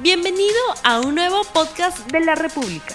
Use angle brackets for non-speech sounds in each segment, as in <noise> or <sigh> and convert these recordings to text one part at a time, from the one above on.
Bienvenido a un nuevo podcast de la República.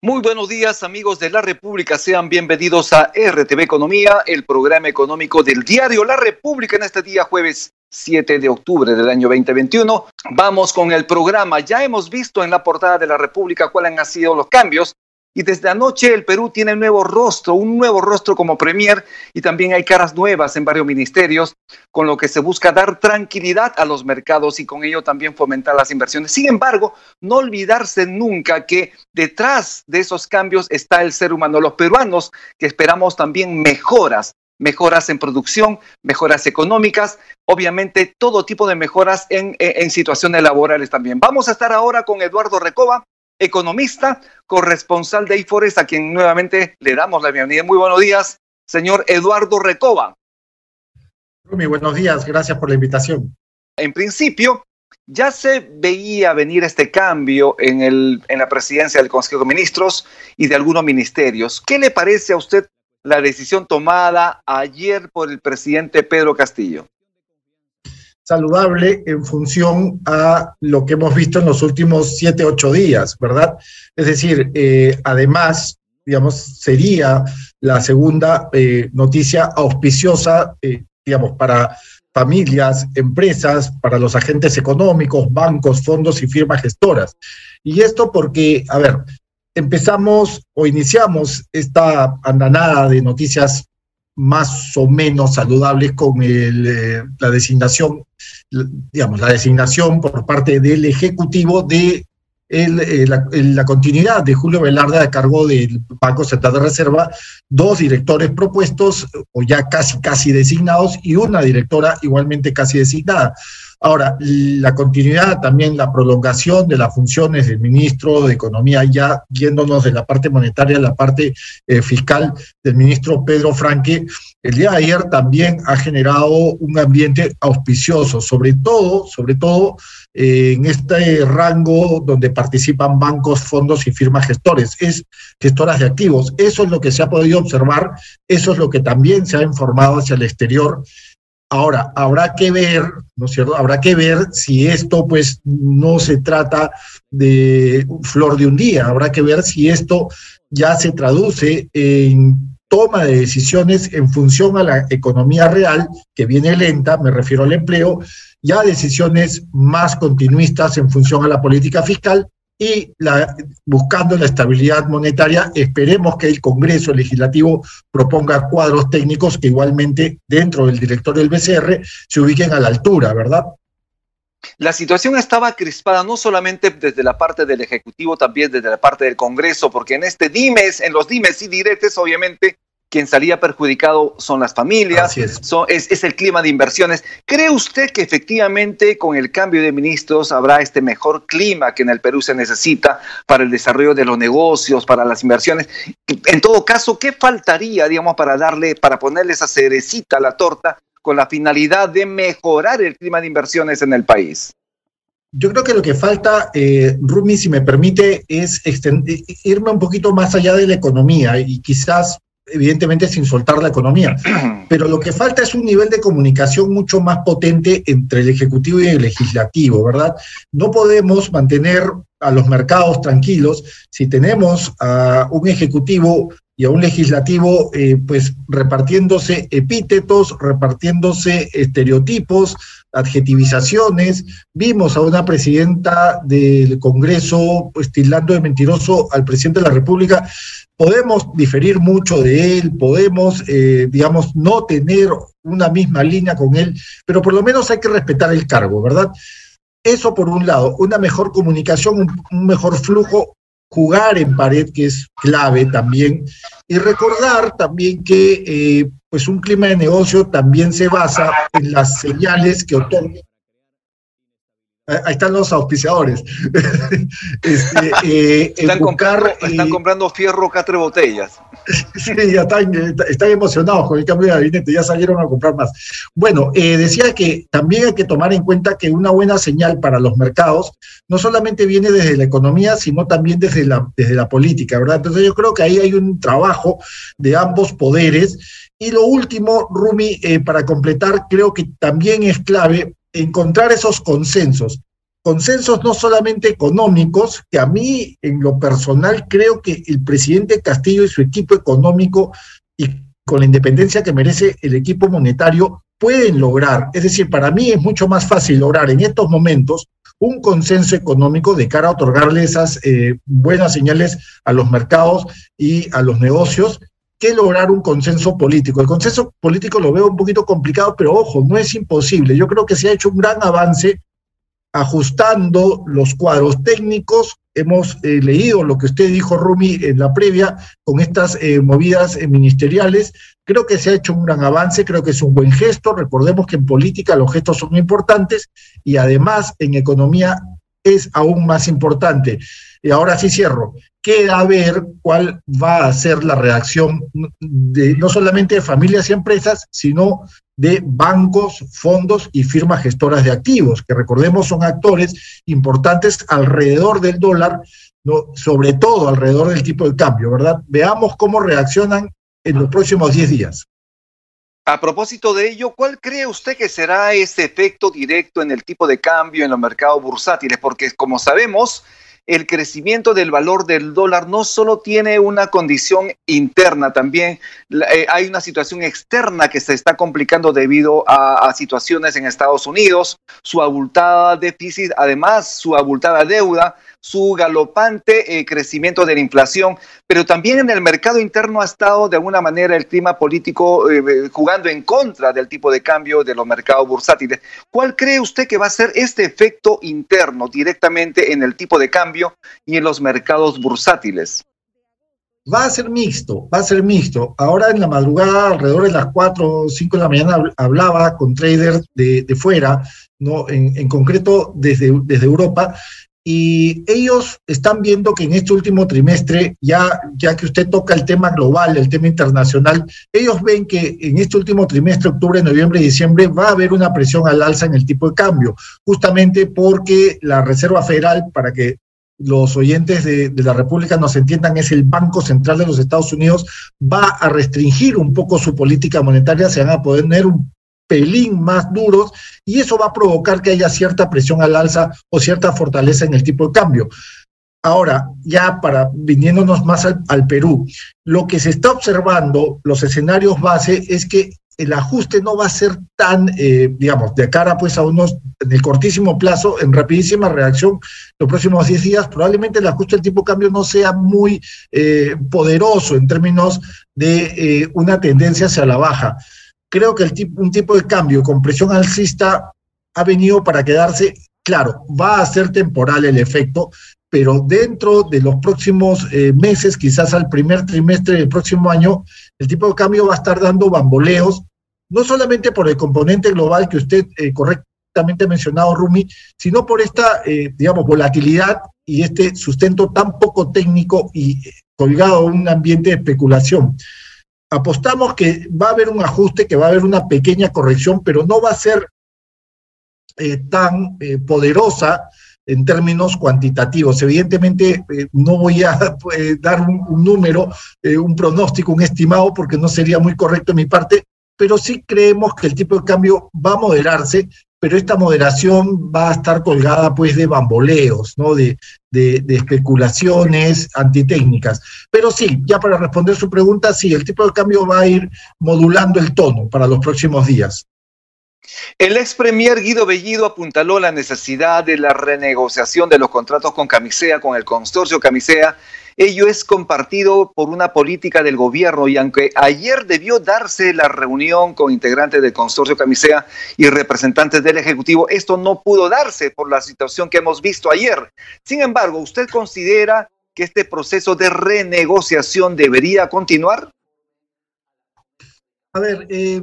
Muy buenos días amigos de la República, sean bienvenidos a RTV Economía, el programa económico del diario La República en este día jueves 7 de octubre del año 2021. Vamos con el programa. Ya hemos visto en la portada de La República cuáles han sido los cambios y desde anoche el Perú tiene un nuevo rostro, un nuevo rostro como Premier y también hay caras nuevas en varios ministerios, con lo que se busca dar tranquilidad a los mercados y con ello también fomentar las inversiones. Sin embargo, no olvidarse nunca que detrás de esos cambios está el ser humano, los peruanos que esperamos también mejoras mejoras en producción, mejoras económicas, obviamente todo tipo de mejoras en, situaciones laborales también. Vamos a estar ahora con Eduardo Recoba, economista, corresponsal de IFORES, a quien nuevamente le damos la bienvenida. Muy buenos días, señor Eduardo Recoba. Muy buenos días, gracias por la invitación. En principio, ya se veía venir este cambio en, el, en la presidencia del Consejo de Ministros y de algunos ministerios. ¿Qué le parece a usted la decisión tomada ayer por el presidente Pedro Castillo? Saludable en función a lo que hemos visto en los últimos siete, ocho días, ¿verdad? Es decir, eh, además, digamos, sería la segunda eh, noticia auspiciosa, eh, digamos, para familias, empresas, para los agentes económicos, bancos, fondos y firmas gestoras. Y esto porque, a ver, empezamos o iniciamos esta andanada de noticias más o menos saludables con el, la designación digamos, la designación por parte del Ejecutivo de eh, la, continuidad de Julio Velarde a cargo del Banco Central de Reserva, dos directores propuestos o ya casi, casi designados y una directora igualmente casi designada. Ahora, la continuidad, también la prolongación de las funciones del ministro de Economía, ya yéndonos de la parte monetaria a la parte eh, fiscal del ministro Pedro Franque, el día de ayer también ha generado un ambiente auspicioso, sobre todo, sobre todo eh, en este rango donde participan bancos, fondos y firmas gestores, es gestoras de activos. Eso es lo que se ha podido observar, eso es lo que también se ha informado hacia el exterior Ahora, habrá que ver, ¿no es cierto? Habrá que ver si esto pues no se trata de flor de un día, habrá que ver si esto ya se traduce en toma de decisiones en función a la economía real, que viene lenta, me refiero al empleo, ya decisiones más continuistas en función a la política fiscal y la, buscando la estabilidad monetaria, esperemos que el Congreso Legislativo proponga cuadros técnicos que igualmente dentro del director del BCR se ubiquen a la altura, ¿verdad? La situación estaba crispada no solamente desde la parte del Ejecutivo, también desde la parte del Congreso, porque en este dimes, en los dimes y diretes, obviamente, quien salía perjudicado son las familias, es. es. el clima de inversiones. ¿Cree usted que efectivamente con el cambio de ministros habrá este mejor clima que en el Perú se necesita para el desarrollo de los negocios, para las inversiones? En todo caso, ¿qué faltaría, digamos, para darle, para ponerle esa cerecita a la torta con la finalidad de mejorar el clima de inversiones en el país? Yo creo que lo que falta, eh, Rumi, si me permite, es irme un poquito más allá de la economía y quizás evidentemente sin soltar la economía. <clears throat> Pero lo que falta es un nivel de comunicación mucho más potente entre el Ejecutivo y el Legislativo, ¿verdad? No podemos mantener a los mercados tranquilos si tenemos a un Ejecutivo y a un legislativo eh, pues repartiéndose epítetos, repartiéndose estereotipos, adjetivizaciones. Vimos a una presidenta del Congreso pues, tildando de mentiroso al presidente de la República. Podemos diferir mucho de él, podemos, eh, digamos, no tener una misma línea con él, pero por lo menos hay que respetar el cargo, ¿verdad? Eso por un lado, una mejor comunicación, un mejor flujo jugar en pared, que es clave también, y recordar también que eh, pues un clima de negocio también se basa en las señales que otorga Ahí están los auspiciadores. <laughs> este, eh, están, están comprando fierro catre botellas. <laughs> sí, ya están, están, emocionados con el cambio de gabinete, ya salieron a comprar más. Bueno, eh, decía que también hay que tomar en cuenta que una buena señal para los mercados no solamente viene desde la economía, sino también desde la, desde la política, ¿verdad? Entonces yo creo que ahí hay un trabajo de ambos poderes. Y lo último, Rumi, eh, para completar, creo que también es clave encontrar esos consensos. Consensos no solamente económicos, que a mí en lo personal creo que el presidente Castillo y su equipo económico y con la independencia que merece el equipo monetario pueden lograr. Es decir, para mí es mucho más fácil lograr en estos momentos un consenso económico de cara a otorgarle esas eh, buenas señales a los mercados y a los negocios que lograr un consenso político. El consenso político lo veo un poquito complicado, pero ojo, no es imposible. Yo creo que se ha hecho un gran avance ajustando los cuadros técnicos. Hemos eh, leído lo que usted dijo, Rumi, en la previa, con estas eh, movidas ministeriales. Creo que se ha hecho un gran avance, creo que es un buen gesto. Recordemos que en política los gestos son importantes y además en economía es aún más importante. Y ahora sí cierro. Queda ver cuál va a ser la reacción no solamente de familias y empresas, sino de bancos, fondos y firmas gestoras de activos, que recordemos son actores importantes alrededor del dólar, ¿no? sobre todo alrededor del tipo de cambio, ¿verdad? Veamos cómo reaccionan en los próximos 10 días. A propósito de ello, ¿cuál cree usted que será ese efecto directo en el tipo de cambio en los mercados bursátiles? Porque como sabemos, el crecimiento del valor del dólar no solo tiene una condición interna, también eh, hay una situación externa que se está complicando debido a, situaciones en Estados Unidos, su abultada déficit, además su abultada deuda, su galopante eh, crecimiento de la inflación, pero también en el mercado interno ha estado de alguna manera el clima político eh, jugando en contra del tipo de cambio de los mercados bursátiles. ¿Cuál cree usted que va a ser este efecto interno directamente en el tipo de cambio y en los mercados bursátiles? Va a ser mixto, va a ser mixto. Ahora en la madrugada, alrededor de las 4 o 5 de la mañana, hablaba con traders de, fuera, ¿no? En, en, concreto desde, desde Europa, y ellos están viendo que en este último trimestre, ya, ya que usted toca el tema global, el tema internacional, ellos ven que en este último trimestre, octubre, noviembre y diciembre, va a haber una presión al alza en el tipo de cambio, justamente porque la Reserva Federal, para que los oyentes de, de, la República nos entiendan, es el Banco Central de los Estados Unidos, va a restringir un poco su política monetaria, se van a poner un pelín más duros y eso va a provocar que haya cierta presión al alza o cierta fortaleza en el tipo de cambio. Ahora, ya para viniéndonos más al, Perú, lo que se está observando, los escenarios base, es que el ajuste no va a ser tan, eh, digamos, de cara pues a unos, en el cortísimo plazo, en rapidísima reacción, los próximos 10 días, probablemente el ajuste del tipo de cambio no sea muy eh, poderoso en términos de eh, una tendencia hacia la baja creo que el tipo, un tipo de cambio con presión alcista ha venido para quedarse. Claro, va a ser temporal el efecto, pero dentro de los próximos eh, meses, quizás al primer trimestre del próximo año, el tipo de cambio va a estar dando bamboleos, no solamente por el componente global que usted eh, correctamente ha mencionado, Rumi, sino por esta, eh, digamos, volatilidad y este sustento tan poco técnico y colgado a un ambiente de especulación apostamos que va a haber un ajuste, que va a haber una pequeña corrección, pero no va a ser eh, tan eh, poderosa en términos cuantitativos. Evidentemente, eh, no voy a <laughs> dar un, número, un pronóstico, un estimado, porque no sería muy correcto en mi parte, pero sí creemos que el tipo de cambio va a moderarse pero esta moderación va a estar colgada pues de bamboleos, ¿no? De, de, especulaciones antitécnicas. Pero sí, ya para responder su pregunta, sí, el tipo de cambio va a ir modulando el tono para los próximos días. El ex premier Guido Bellido apuntaló la necesidad de la renegociación de los contratos con Camisea, con el consorcio Camisea, Ello es compartido por una política del gobierno y aunque ayer debió darse la reunión con integrantes del consorcio Camisea y representantes del Ejecutivo, esto no pudo darse por la situación que hemos visto ayer. Sin embargo, ¿usted considera que este proceso de renegociación debería continuar? A ver, eh,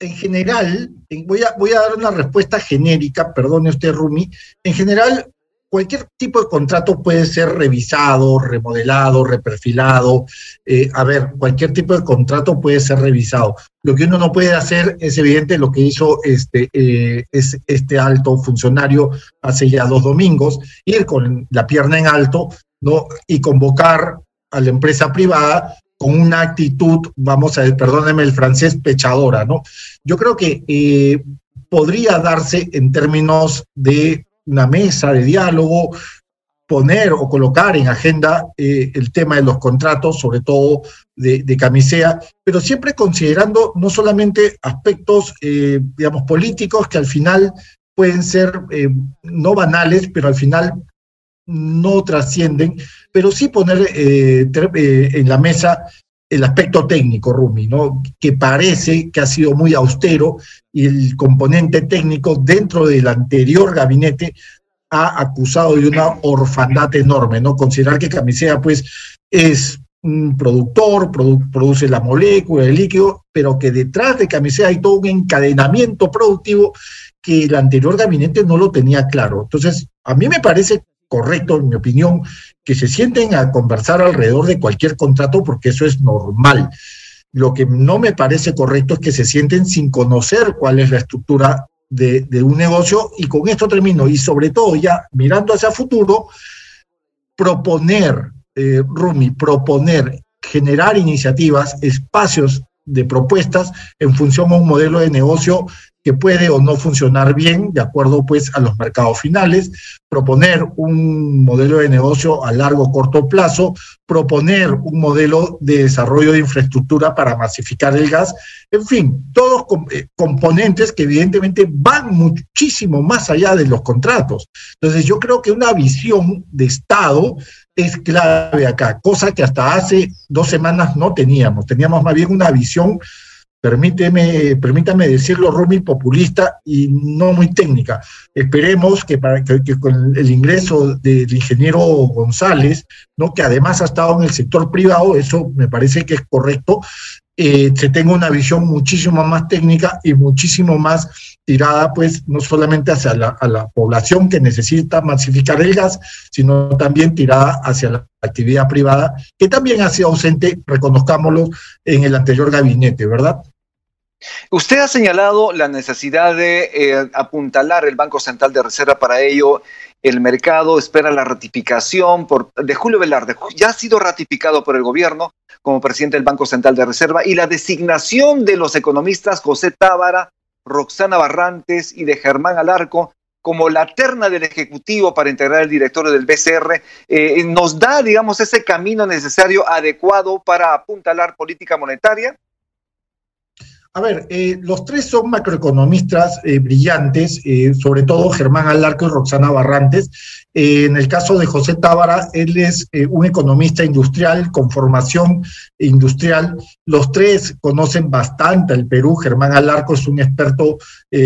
en general, voy a, voy a dar una respuesta genérica, perdone usted, Rumi. En general, cualquier tipo de contrato puede ser revisado, remodelado, reperfilado. Eh, a ver, cualquier tipo de contrato puede ser revisado. Lo que uno no puede hacer es evidente lo que hizo este, eh, es este alto funcionario hace ya dos domingos, ir con la pierna en alto ¿no? y convocar a la empresa privada con una actitud, vamos a ver, perdóneme el francés, pechadora, ¿no? Yo creo que eh, podría darse en términos de una mesa de diálogo, poner o colocar en agenda eh, el tema de los contratos, sobre todo de, camisea, pero siempre considerando no solamente aspectos, eh, digamos, políticos que al final pueden ser eh, no banales, pero al final no trascienden, pero sí poner en la mesa el aspecto técnico, Rumi, ¿no? que parece que ha sido muy austero y el componente técnico dentro del anterior gabinete ha acusado de una orfandad enorme, ¿no? Considerar que Camisea, pues, es un productor, produce la molécula, el líquido, pero que detrás de Camisea hay todo un encadenamiento productivo que el anterior gabinete no lo tenía claro. Entonces, a mí me parece correcto, en mi opinión, que se sienten a conversar alrededor de cualquier contrato porque eso es normal. Lo que no me parece correcto es que se sienten sin conocer cuál es la estructura de, un negocio y con esto termino. Y sobre todo ya mirando hacia futuro, proponer, eh, Rumi, proponer, generar iniciativas, espacios de propuestas en función a un modelo de negocio que puede o no funcionar bien de acuerdo pues a los mercados finales, proponer un modelo de negocio a largo corto plazo, proponer un modelo de desarrollo de infraestructura para masificar el gas, en fin, todos eh, componentes que evidentemente van muchísimo más allá de los contratos. Entonces yo creo que una visión de Estado es clave acá, cosa que hasta hace dos semanas no teníamos, teníamos más bien una visión permíteme, permítame decirlo, Rumi, populista y no muy técnica. Esperemos que, para, que, con el ingreso del ingeniero González, ¿no? que además ha estado en el sector privado, eso me parece que es correcto, eh, se tenga una visión muchísimo más técnica y muchísimo más tirada, pues, no solamente hacia la, a la población que necesita masificar el gas, sino también tirada hacia la actividad privada, que también ha sido ausente, reconozcámoslo, en el anterior gabinete, ¿verdad? Usted ha señalado la necesidad de eh, apuntalar el Banco Central de Reserva para ello. El mercado espera la ratificación por, de Julio Velarde. Ya ha sido ratificado por el gobierno como presidente del Banco Central de Reserva y la designación de los economistas José Tábara, Roxana Barrantes y de Germán Alarco como la terna del Ejecutivo para integrar el directorio del BCR, eh, nos da, digamos, ese camino necesario, adecuado para apuntalar política monetaria. A ver, eh, los tres son macroeconomistas eh, brillantes, eh, sobre todo Germán Alarco y Roxana Barrantes. en el caso de José Tábara, él es un economista industrial con formación industrial. Los tres conocen bastante el Perú. Germán Alarco es un experto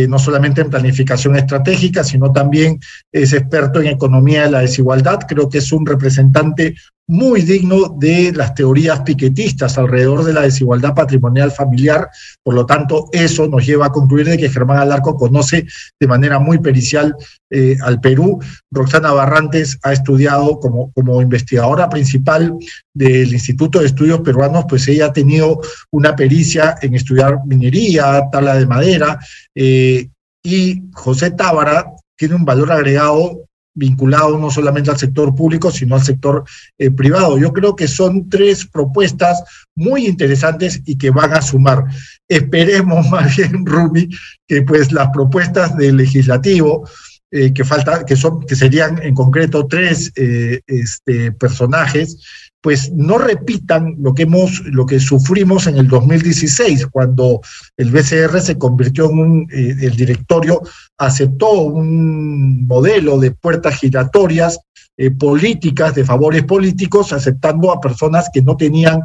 no solamente en planificación estratégica, sino también es experto en economía de la desigualdad. Creo que es un representante muy digno de las teorías piquetistas alrededor de la desigualdad patrimonial familiar. Por lo tanto, eso nos lleva a concluir de que Germán Alarco conoce de manera muy pericial eh, al Perú. Roxana Barrantes ha estudiado como, como investigadora principal del Instituto de Estudios Peruanos, pues ella ha tenido una pericia en estudiar minería, tabla de madera, eh, y José Tábara tiene un valor agregado vinculado no solamente al sector público, sino al sector eh, privado. Yo creo que son tres propuestas muy interesantes y que van a sumar. Esperemos <laughs> más bien, Rumi, que pues las propuestas del legislativo, eh, que falta, que son, que serían en concreto tres eh, este, personajes, pues no repitan lo que hemos, lo que sufrimos en el 2016, cuando el BCR se convirtió en un, eh, el directorio aceptó un modelo de puertas giratorias políticas, de favores políticos, aceptando a personas que no tenían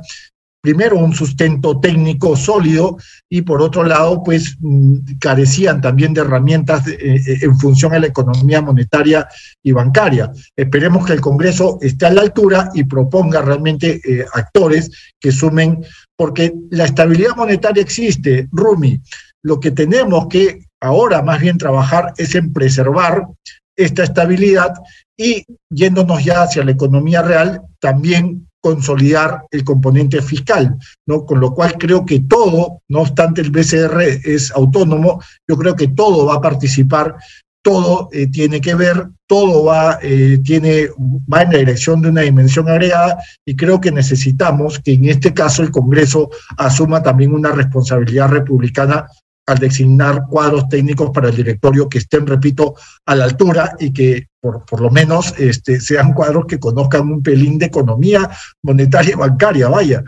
primero un sustento técnico sólido y por otro lado, pues mm, carecían también de herramientas eh, eh, en función a la economía monetaria y bancaria. Esperemos que el Congreso esté a la altura y proponga realmente eh, actores que sumen, porque la estabilidad monetaria existe, Rumi. Lo que tenemos que ahora más bien trabajar es en preservar esta estabilidad y yéndonos ya hacia la economía real, también consolidar el componente fiscal, ¿no? Con lo cual creo que todo, no obstante el BCR es autónomo, yo creo que todo va a participar, todo eh, tiene que ver, todo va, eh, tiene, va en la dirección de una dimensión agregada y creo que necesitamos que en este caso el Congreso asuma también una responsabilidad republicana al designar cuadros técnicos para el directorio que estén, repito, a la altura y que por, por lo menos este, sean cuadros que conozcan un pelín de economía monetaria y bancaria, vaya.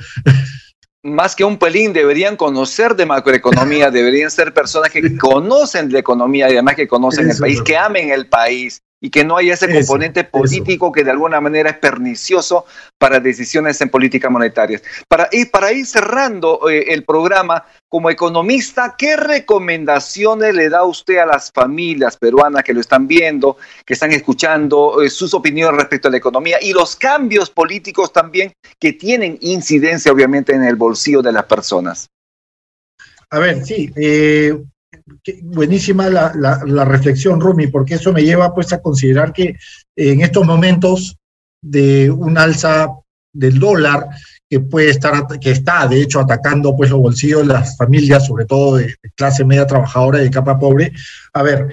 Más que un pelín, deberían conocer de macroeconomía, <laughs> deberían ser personas que conocen de economía y además que conocen el país, que amen el país y que no haya ese componente político que de alguna manera es pernicioso para decisiones en. Para, y para ir cerrando eh, el programa, como economista, ¿qué recomendaciones le da usted a las familias peruanas que lo están viendo, que están escuchando eh, sus opiniones respecto a la economía y los cambios políticos también que tienen incidencia obviamente en el bolsillo de las personas? A ver, sí, eh, buenísima la, reflexión, Rumi, porque eso me lleva pues a considerar que en estos momentos de un alza del dólar que puede estar, que está de hecho atacando pues los bolsillos de las familias, sobre todo de, clase media trabajadora y de capa pobre. A ver,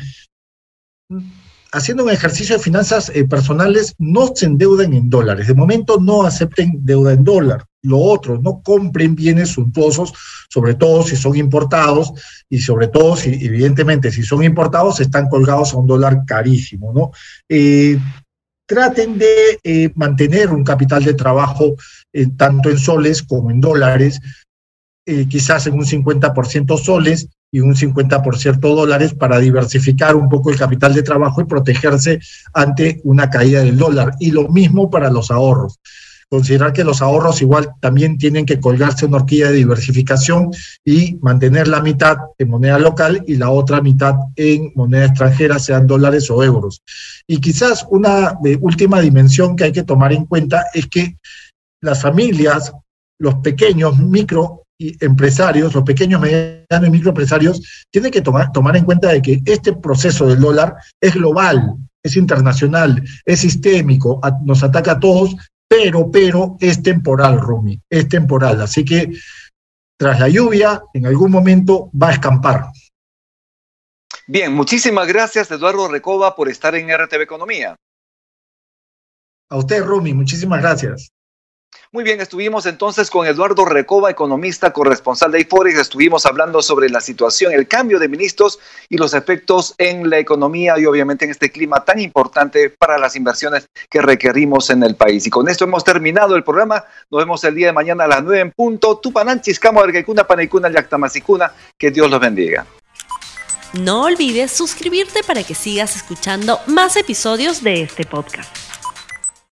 haciendo un ejercicio de finanzas eh, personales, no se endeuden en dólares. De momento no acepten deuda en dólar. Lo otro, no compren bienes suntuosos, sobre todo si son importados y sobre todo si, evidentemente, si son importados, están colgados a un dólar carísimo, ¿no? Eh, traten de eh, mantener un capital de trabajo tanto en soles como en dólares, quizás en un 50% soles y un 50% dólares para diversificar un poco el capital de trabajo y protegerse ante una caída del dólar. Y lo mismo para los ahorros. Considerar que los ahorros igual también tienen que colgarse una horquilla de diversificación y mantener la mitad en moneda local y la otra mitad en moneda extranjera, sean dólares o euros. Y quizás una eh, última dimensión que hay que tomar en cuenta es que las familias, los pequeños micro empresarios, los pequeños, medianos y microempresarios, tienen que tomar, tomar en cuenta de que este proceso del dólar es global, es internacional, es sistémico, nos ataca a todos, pero, pero es temporal, Rumi, es temporal. Así que tras la lluvia, en algún momento va a escampar. Bien, muchísimas gracias, Eduardo Recoba, por estar en RTV Economía. A usted, Rumi, muchísimas gracias. Muy bien, estuvimos entonces con Eduardo Recoba, economista corresponsal de IFOREX. Estuvimos hablando sobre la situación, el cambio de ministros y los efectos en la economía y obviamente en este clima tan importante para las inversiones que requerimos en el país. Y con esto hemos terminado el programa. Nos vemos el día de mañana a las 9 en punto. Tupananchis, Ergaikuna, Panaikuna, Yactamasicuna. Que Dios los bendiga. No olvides suscribirte para que sigas escuchando más episodios de este podcast.